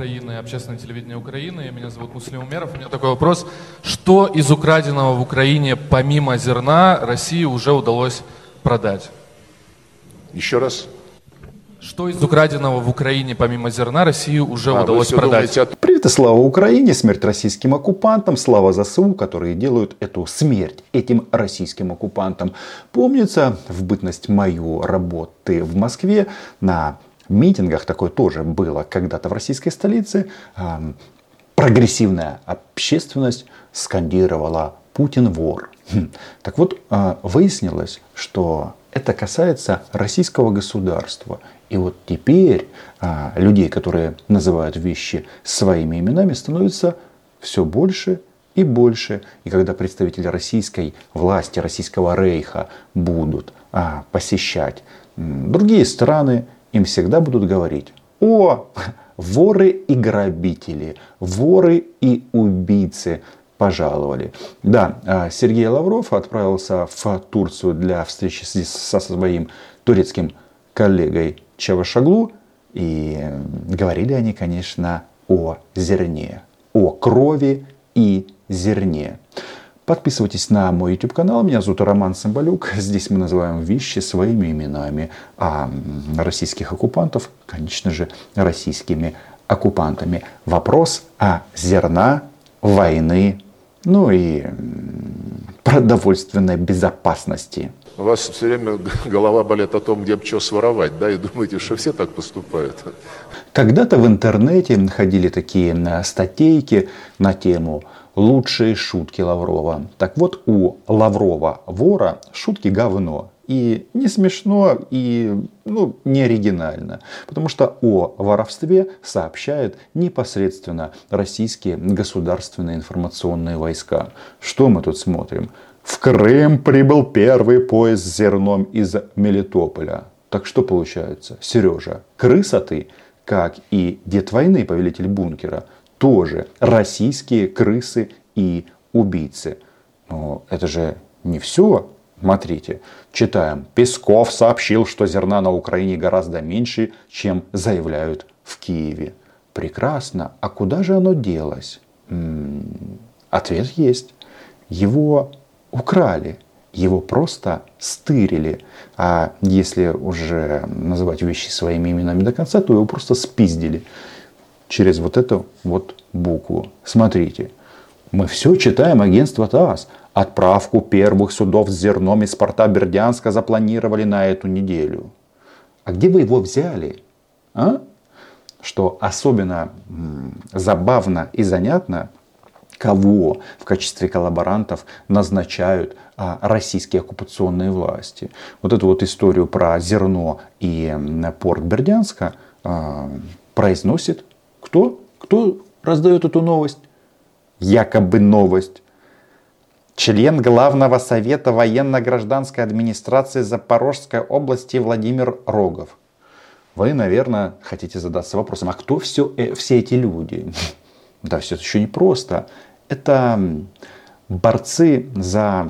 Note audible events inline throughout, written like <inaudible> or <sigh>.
Украины, общественное телевидение Украины. Меня зовут Муслим Умеров. У меня такой вопрос. Что из украденного в Украине, помимо зерна, России уже удалось продать? Еще раз. Что из украденного в Украине, помимо зерна, России уже А, удалось продать? думаете о Привет и слава Украине, смерть российским оккупантам, слава ЗСУ, которые делают эту смерть этим российским оккупантам. Помнится, в бытность мою работы в Москве на митингах такое тоже было когда-то в российской столице. Прогрессивная общественность скандировала «Путин вор». Хм. Так вот, а, выяснилось, что это касается российского государства. И вот теперь а, людей, которые называют вещи своими именами, становится все больше и больше. И когда представители российской власти, российского рейха будут а, посещать другие страны, им всегда будут говорить, о, <laughs> воры и грабители, воры и убийцы пожаловали. Да, а, Сергей Лавров отправился в Турцию для встречи со своим турецким коллегой Чавашаглу. И говорили они, конечно, о зерне, о крови и зерне. Подписывайтесь на мой YouTube канал. Меня зовут Роман Самбалюк. Здесь мы называем вещи своими именами. А российских оккупантов, конечно же, российскими оккупантами. Вопрос о зерна, войны, ну и продовольственной безопасности. У вас все время голова болит о том, где бы что своровать, да, и думаете, что все так поступают. Когда-то в интернете ходили такие статейки на тему «Лучшие шутки Лаврова». Так вот, у Лаврова вора шутки говно. И не смешно, и ну, не оригинально. Потому что о воровстве сообщают непосредственно российские государственные информационные войска. Что мы тут смотрим? В Крым прибыл первый поезд с зерном из Мелитополя. Так что получается? Сережа, крыса ты, как и дед войны, повелитель бункера, тоже российские крысы и убийцы. Но это же не все. Смотрите, читаем. Песков сообщил, что зерна на Украине гораздо меньше, чем заявляют в Киеве. Прекрасно. А куда же оно делось? М, Ответ есть. Его украли. Его просто стырили. А если уже называть вещи своими именами до конца, то его просто спиздили. Через вот эту вот букву. Смотрите. Мы все читаем агентство ТАСС. Отправку первых судов с зерном из порта Бердянска запланировали на эту неделю. А где вы его взяли? А? Что особенно забавно и занятно, кого в качестве коллаборантов назначают а, российские оккупационные власти. Вот эту вот историю про зерно и порт Бердянска а, произносит кто? Кто раздает эту новость? Якобы новость. Член Главного совета военно-гражданской администрации Запорожской области Владимир Рогов. Вы, наверное, хотите задаться вопросом, а кто все, э, все эти люди? <laughs> Да, все это еще не просто. Это борцы за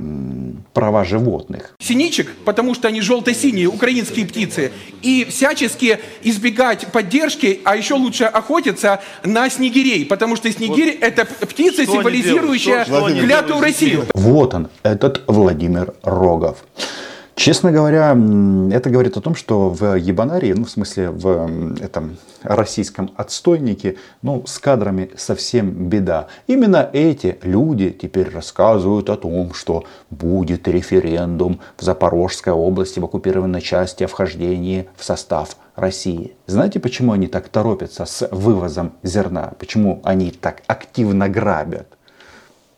права животных. синичек, потому что они желто-синие, украинские птицы, и всячески избегать поддержки, а еще лучше охотиться на снегирей, потому что снегирь это п- птица, символизирующая с России. Вот он, этот Владимир Рогов. Честно говоря, это говорит о том, что в Ебанарии, ну, в смысле, в этом российском отстойнике, ну, с кадрами совсем беда. Именно эти люди теперь рассказывают о том, что будет референдум в Запорожской области, в оккупированной части о вхождении в состав России. Знаете, почему они так торопятся с вывозом зерна? Почему они так активно грабят?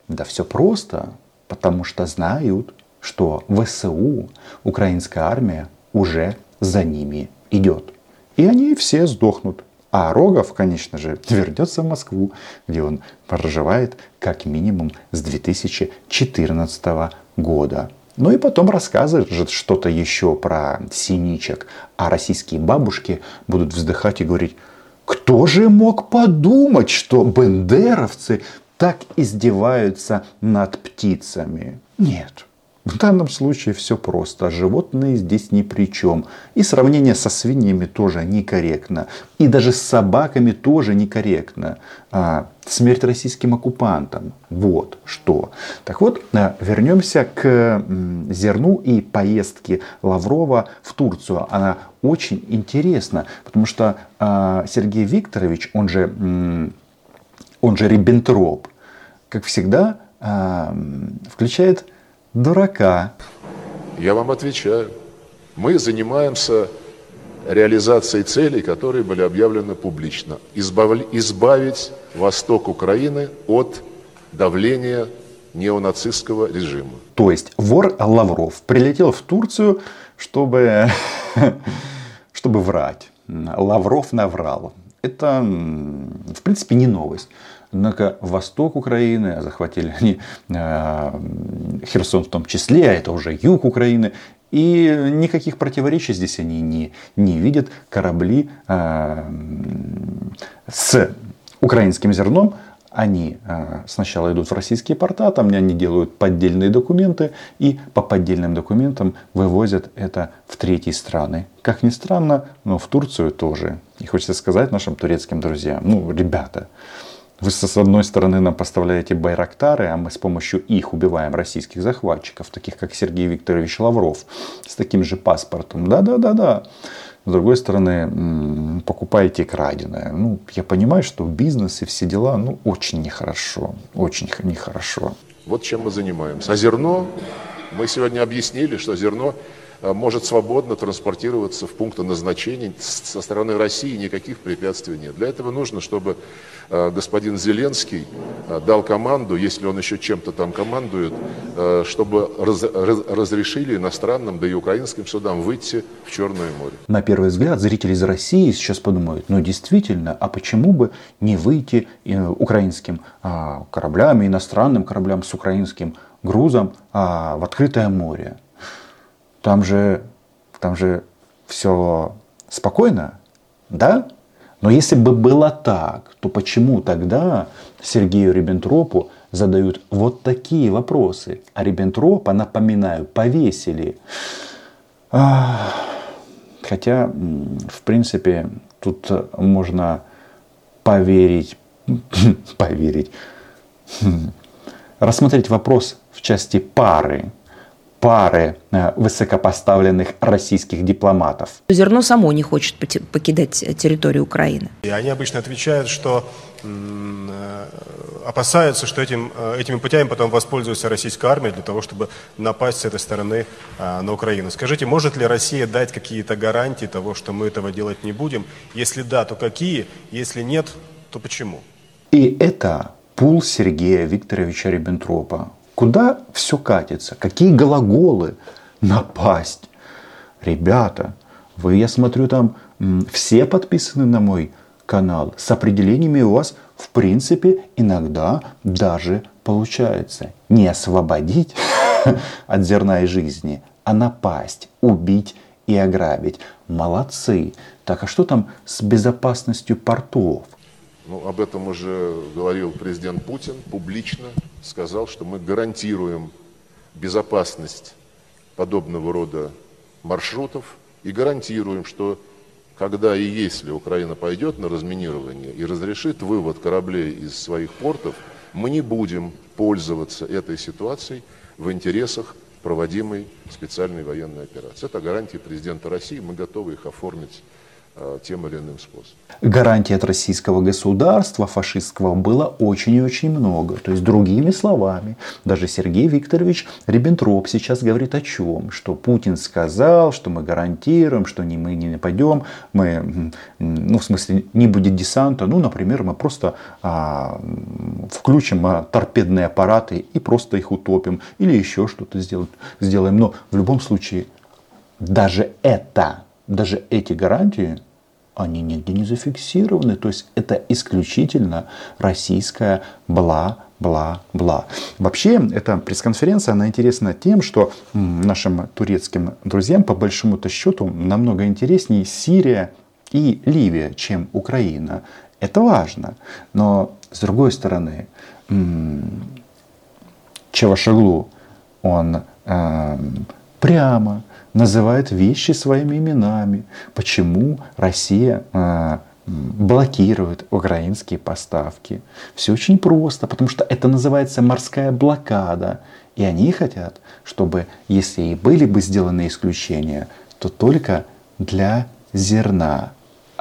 Да все просто, потому что знают, что ВСУ, украинская армия, уже за ними идет. И они все сдохнут. А Рогов, конечно же, вернется в Москву, где он проживает как минимум с 2014 года. Ну и потом рассказывает что-то еще про синичек. А российские бабушки будут вздыхать и говорить, кто же мог подумать, что бендеровцы так издеваются над птицами? Нет, В данном случае все просто. Животные здесь ни при чем. И сравнение со свиньями тоже некорректно. И даже с собаками тоже некорректно. А, смерть российским оккупантам. Вот что. Так вот, а, вернемся к зерну и поездке Лаврова в Турцию. Она очень интересна, потому что а, Сергей Викторович, он же, он же Риббентроп, как всегда, а, включает дурака. Я вам отвечаю. Мы занимаемся реализацией целей, которые были объявлены публично. Избавли, избавить восток Украины от давления неонацистского режима. То есть вор Лавров прилетел в Турцию, чтобы, <laughs> чтобы врать. Лавров наврал. Это, в принципе, не новость. Однако восток Украины, захватили они э, Херсон в том числе, а это уже юг Украины. И никаких противоречий здесь они не, не видят. Корабли э, с украинским зерном они э, сначала идут в российские порта, там они делают поддельные документы и по поддельным документам вывозят это в третьи страны. Как ни странно, но в Турцию тоже. И хочется сказать нашим турецким друзьям, ну, ребята, вы с одной стороны нам поставляете байрактары, а мы с помощью их убиваем российских захватчиков, таких как Сергей Викторович Лавров, с таким же паспортом. Да-да-да-да. С другой стороны, покупаете краденое. Ну, я понимаю, что бизнес и все дела, ну, очень нехорошо. Очень нехорошо. Вот чем мы занимаемся. А зерно, мы сегодня объяснили, что зерно может свободно транспортироваться в пункты назначения со стороны России, никаких препятствий нет. Для этого нужно, чтобы э, господин Зеленский э, дал команду, если он еще чем-то там командует, чтобы раз, раз, разрешили иностранным, да и украинским судам выйти в Черное море. На первый взгляд зрители из России сейчас подумают, ну действительно, а почему бы не выйти украинским а, кораблям, иностранным кораблям с украинским грузом а, в открытое море? Там же, там же все спокойно, да? Но если бы было так, то почему тогда Сергею Риббентропу задают вот такие вопросы? А Риббентропа, напоминаю, повесили. Хотя, в принципе, тут можно поверить, <laughs> поверить, рассмотреть вопрос в части пары пары э, высокопоставленных российских дипломатов. Зерно само не хочет покидать территорию Украины. И они обычно отвечают, что э, опасаются, что этим, э, этими путями потом воспользуется российская армия для того, чтобы напасть с этой стороны на Украину. Скажите, может ли Россия дать какие-то гарантии того, что мы этого делать не будем? Если да, то какие? Если нет, то почему? И это пул Сергея Викторовича Риббентропа. Куда все катится? Какие глаголы? Напасть. Ребята, вы, я смотрю, там все подписаны на мой канал. С определениями у вас, в принципе, иногда даже получается. Не освободить <laughs> от зерна и жизни, а напасть, убить и ограбить. Молодцы. Так а что там с безопасностью портов? Ну, об этом уже говорил президент Путин публично, сказал, что мы гарантируем безопасность подобного рода маршрутов и гарантируем, что когда и если Украина пойдет на разминирование и разрешит вывод кораблей из своих портов, мы не будем пользоваться этой ситуацией в интересах проводимой специальной военной операции. Это гарантии президента России, мы готовы их оформить тем или иным способом. Гарантий от российского государства фашистского было очень и очень много. То есть, другими словами, даже Сергей Викторович Риббентроп сейчас говорит о чем? Что Путин сказал, что мы гарантируем, что не, мы не нападем, мы, ну, в смысле, не будет десанта. Ну, например, мы просто а, включим а, торпедные аппараты и просто их утопим. Или еще что-то сделаем. Но в любом случае, даже это даже эти гарантии, они нигде не зафиксированы. То есть это исключительно российская бла-бла-бла. Вообще, эта пресс-конференция, она интересна тем, что нашим турецким друзьям, по большому-то счету, намного интереснее Сирия и Ливия, чем Украина. Это важно. Но, с другой стороны, Чавашаглу, он э, прямо называет вещи своими именами. Почему Россия э, блокирует украинские поставки? Все очень просто, потому что это называется морская блокада. И они хотят, чтобы, если и были бы сделаны исключения, то только для зерна.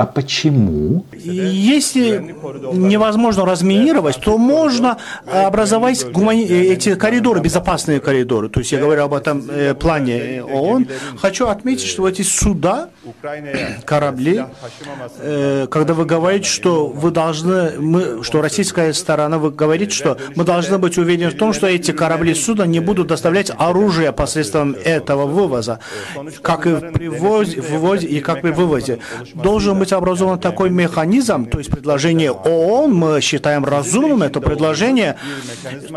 А почему? Если невозможно разминировать, то можно образовать гумани... эти коридоры, безопасные коридоры. То есть я говорю об этом э, плане ООН. Хочу отметить, что эти суда, корабли, э, когда вы говорите, что вы должны, мы, что российская сторона, вы говорите, что мы должны быть уверены в том, что эти корабли суда не будут доставлять оружие посредством этого вывоза, как и при ввозе, ввозе и как при вывозе. Должен быть быть образован такой механизм, то есть предложение ООН, мы считаем разумным это предложение,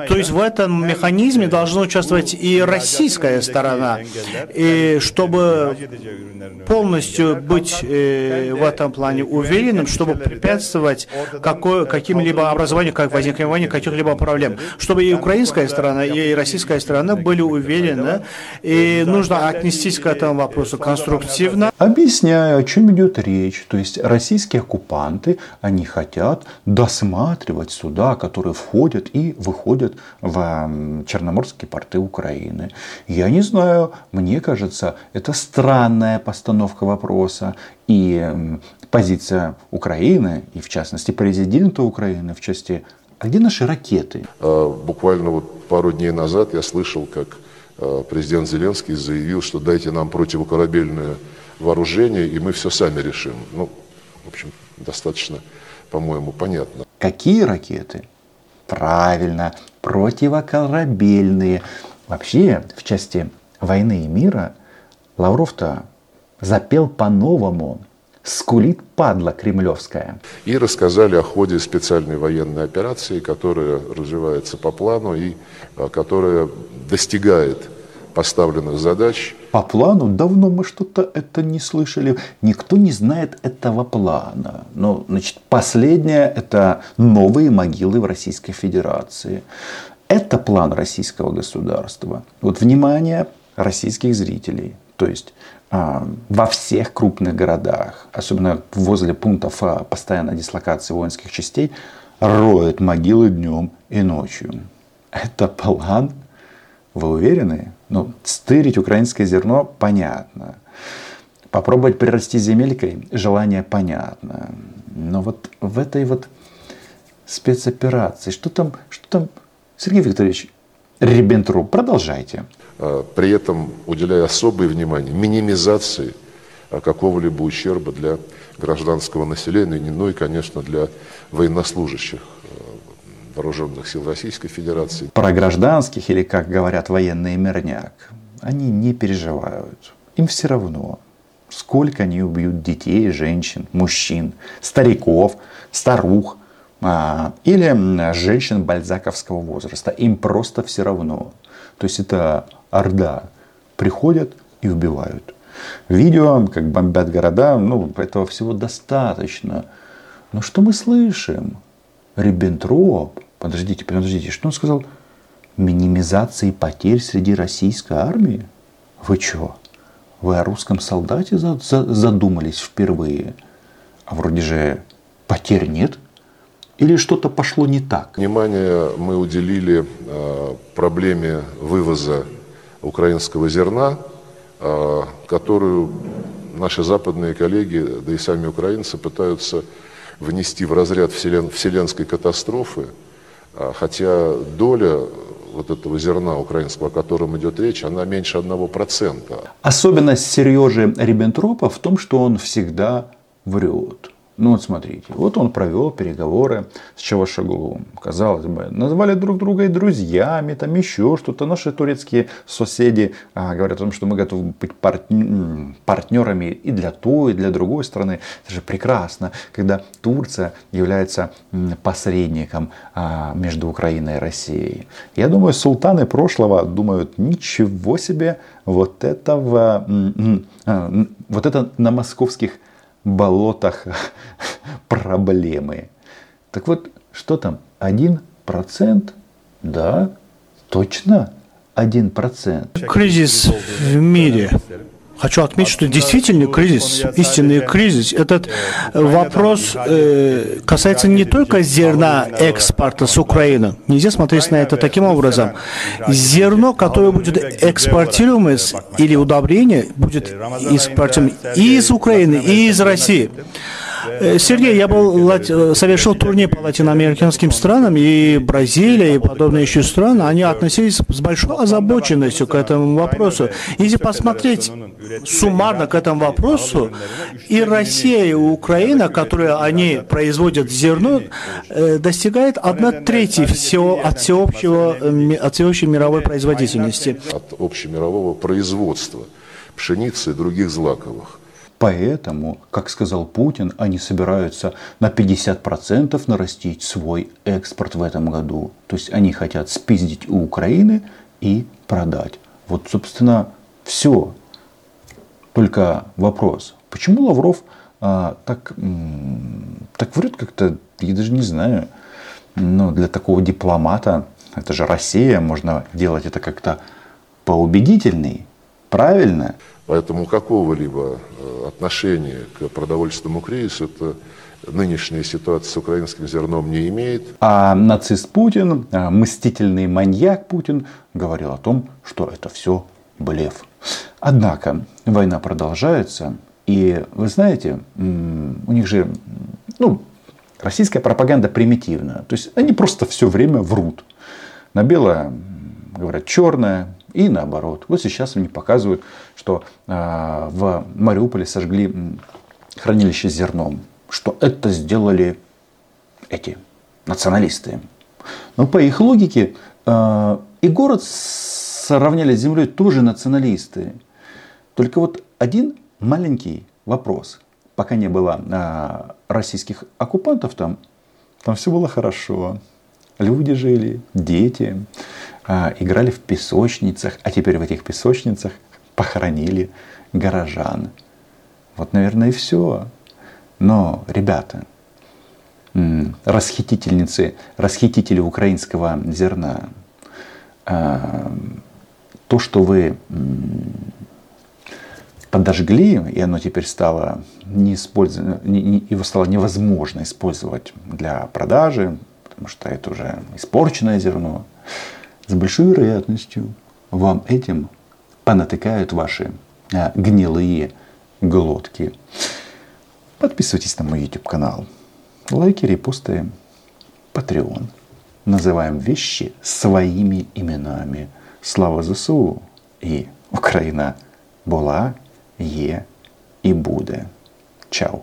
то есть в этом механизме должна участвовать и российская сторона, и чтобы полностью быть э, в этом плане уверенным, чтобы препятствовать каким-либо образованию, как возникновению каких-либо проблем, чтобы и украинская сторона, и российская сторона были уверены, и нужно отнестись к этому вопросу конструктивно. Объясняю, о чем идет речь. То есть российские оккупанты, они хотят досматривать суда, которые входят и выходят в черноморские порты Украины. Я не знаю, мне кажется, это странная постановка вопроса. И позиция Украины, и в частности президента Украины в части а где наши ракеты? А, буквально вот пару дней назад я слышал, как а, президент Зеленский заявил, что дайте нам противокорабельное вооружение, и мы все сами решим. Ну, в общем, достаточно, по-моему, понятно. Какие ракеты? Правильно, противокорабельные. Вообще, в части войны и мира Лавров-то запел по-новому. Скулит падла кремлевская. И рассказали о ходе специальной военной операции, которая развивается по плану и а, которая достигает поставленных задач. По плану давно мы что-то это не слышали. Никто не знает этого плана. Но, значит, последнее – это новые могилы в Российской Федерации. Это план российского государства. Вот внимание российских зрителей. То есть а, во всех крупных городах, особенно возле пунктов а, постоянной дислокации воинских частей, роют могилы днем и ночью. Это план вы уверены? Ну, стырить украинское зерно понятно. Попробовать прирасти земелькой желание понятно. Но вот в этой вот спецоперации, что там, что там, Сергей Викторович, Риббентроп, продолжайте. А, при этом уделяя особое внимание минимизации а, какого-либо ущерба для гражданского населения, ну и, конечно, для военнослужащих вооруженных сил Российской Федерации. Про гражданских или, как говорят военные, мирняк, они не переживают. Им все равно, сколько они убьют детей, женщин, мужчин, стариков, старух а, или женщин бальзаковского возраста. Им просто все равно. То есть это орда. Приходят и убивают. Видео, как бомбят города, ну, этого всего достаточно. Но что мы слышим? Риббентроп Подождите, подождите, что он сказал? Минимизации потерь среди российской армии? Вы что? Вы о русском солдате задумались впервые? А вроде же потерь нет? Или что-то пошло не так? Внимание мы уделили э, проблеме вывоза украинского зерна, э, которую наши западные коллеги, да и сами украинцы пытаются внести в разряд вселен, вселенской катастрофы, хотя доля вот этого зерна украинского, о котором идет речь, она меньше одного процента. Особенность Сережи Риббентропа в том, что он всегда врет. Ну вот смотрите, вот он провел переговоры с Чавашоглу. Казалось бы, назвали друг друга и друзьями, там еще что-то. Наши турецкие соседи а, говорят о том, что мы готовы быть партнерами и для той, и для другой страны. Это же прекрасно, когда Турция является посредником а, между Украиной и Россией. Я думаю, султаны прошлого думают, ничего себе, вот этого, а, вот это на московских болотах <laughs> проблемы. Так вот, что там? Один процент? Да, точно. 1%. Кризис в мире. Хочу отметить, что действительно кризис, истинный кризис. Этот вопрос э, касается не только зерна экспорта с Украины. Нельзя смотреть на это таким образом. Зерно, которое будет экспортируемо или удобрение, будет экспортируемо и из Украины, и из России. Э, Сергей, я был, э, совершил турнир по латиноамериканским странам, и Бразилия, и подобные еще страны, они относились с большой озабоченностью к этому вопросу. Если посмотреть суммарно к этому вопросу, и Россия, и Украина, которые они производят зерно, э, достигает 1 треть всего, от, всеобщего, от всеобщей мировой производительности. От общемирового производства пшеницы и других злаковых. Поэтому, как сказал Путин, они собираются на 50% нарастить свой экспорт в этом году. То есть они хотят спиздить у Украины и продать. Вот, собственно, все. Только вопрос, почему Лавров а, так, так врет как-то, я даже не знаю, но для такого дипломата, это же Россия, можно делать это как-то поубедительней, правильно? Поэтому какого-либо э, отношения к продовольственному кризису это нынешняя ситуация с украинским зерном не имеет. А нацист Путин, а мстительный маньяк Путин говорил о том, что это все блеф. Однако война продолжается, и вы знаете, у них же, ну, российская пропаганда примитивна. То есть они просто все время врут. На белое говорят черное, и наоборот. Вот сейчас они показывают, что э, в Мариуполе сожгли хранилище с зерном. Что это сделали эти националисты. Но по их логике э, и город сравняли с землей тоже националисты. Только вот один маленький вопрос. Пока не было э, российских оккупантов там, там все было хорошо. Люди жили, дети. А, играли в песочницах, а теперь в этих песочницах похоронили горожан. Вот, наверное, и все. Но, ребята, расхитительницы, расхитители украинского зерна, а, то, что вы подожгли, и оно теперь стало не его стало невозможно использовать для продажи, потому что это уже испорченное зерно, с большой вероятностью вам этим понатыкают ваши а, гнилые глотки. Подписывайтесь на мой YouTube канал. Лайки, репосты, Patreon. Называем вещи своими именами. Слава ЗСУ і Україна була, є і буде. Чао.